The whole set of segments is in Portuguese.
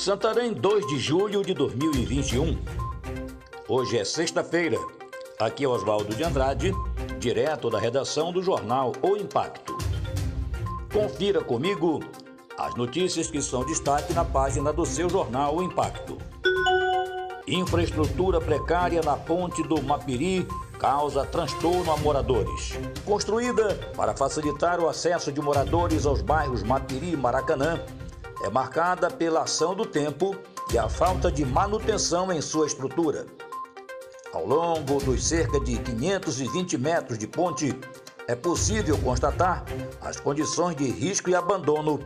Santarém, 2 de julho de 2021. Hoje é sexta-feira. Aqui é Oswaldo de Andrade, direto da redação do jornal O Impacto. Confira comigo as notícias que são destaque na página do seu jornal O Impacto. Infraestrutura precária na ponte do Mapiri causa transtorno a moradores. Construída para facilitar o acesso de moradores aos bairros Mapiri e Maracanã, é marcada pela ação do tempo e a falta de manutenção em sua estrutura. Ao longo dos cerca de 520 metros de ponte, é possível constatar as condições de risco e abandono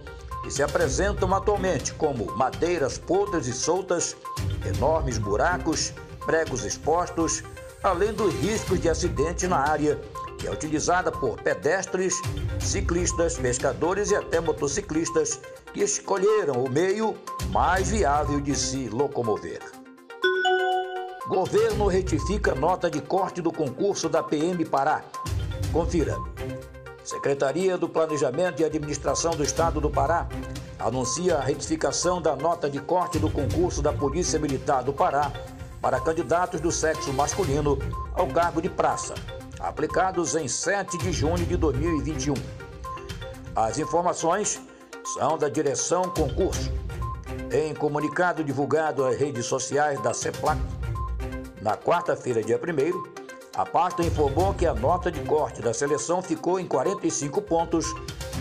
que se apresentam atualmente, como madeiras podres e soltas, enormes buracos, pregos expostos, além dos riscos de acidente na área, que é utilizada por pedestres, ciclistas, pescadores e até motociclistas que escolheram o meio mais viável de se locomover. Governo retifica nota de corte do concurso da PM Pará. Confira. Secretaria do Planejamento e Administração do Estado do Pará anuncia a retificação da nota de corte do concurso da Polícia Militar do Pará para candidatos do sexo masculino ao cargo de praça, aplicados em 7 de junho de 2021. As informações são da direção concurso. Em comunicado divulgado às redes sociais da CEPLAC, na quarta-feira, dia 1 a pasta informou que a nota de corte da seleção ficou em 45 pontos,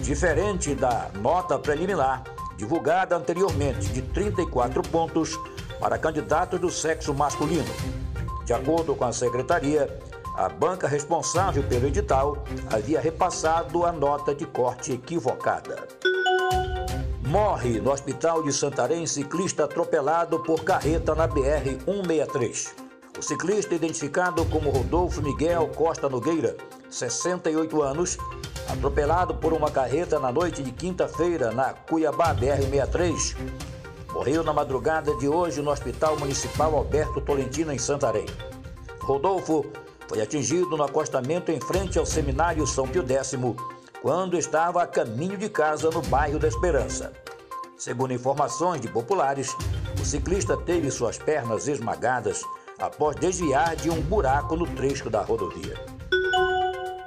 diferente da nota preliminar divulgada anteriormente de 34 pontos para candidatos do sexo masculino. De acordo com a secretaria, a banca responsável pelo edital havia repassado a nota de corte equivocada. Morre no hospital de Santarém ciclista atropelado por carreta na BR-163. O ciclista, identificado como Rodolfo Miguel Costa Nogueira, 68 anos, atropelado por uma carreta na noite de quinta-feira na Cuiabá BR-63, morreu na madrugada de hoje no Hospital Municipal Alberto Tolentino, em Santarém. Rodolfo foi atingido no acostamento em frente ao Seminário São Pio X, quando estava a caminho de casa no bairro da Esperança. Segundo informações de populares, o ciclista teve suas pernas esmagadas após desviar de um buraco no trecho da rodovia.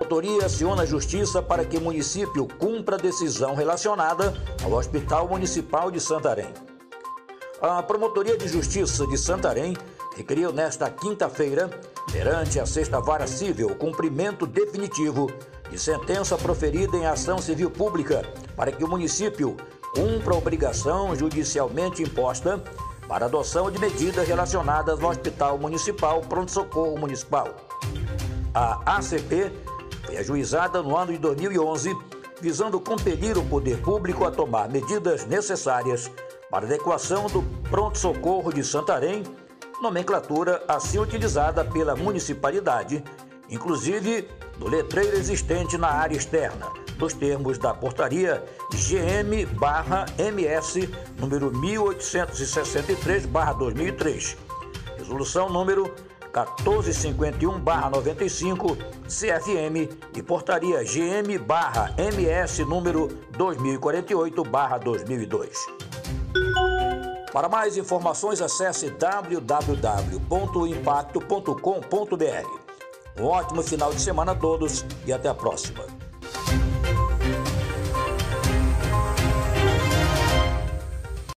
A autoria aciona a justiça para que o município cumpra a decisão relacionada ao Hospital Municipal de Santarém. A Promotoria de Justiça de Santarém requeriu nesta quinta-feira, perante a Sexta Vara Civil, o cumprimento definitivo de sentença proferida em ação civil pública para que o município cumpra a obrigação judicialmente imposta para adoção de medidas relacionadas ao Hospital Municipal Pronto Socorro Municipal. A ACP foi ajuizada no ano de 2011, visando compelir o poder público a tomar medidas necessárias para adequação do Pronto Socorro de Santarém, nomenclatura assim utilizada pela municipalidade, inclusive do letreiro existente na área externa nos termos da portaria GM/MS número 1863/2003, resolução número 1451/95 CFM e portaria GM/MS número 2048/2002. Para mais informações, acesse www.impacto.com.br. Um ótimo final de semana a todos e até a próxima.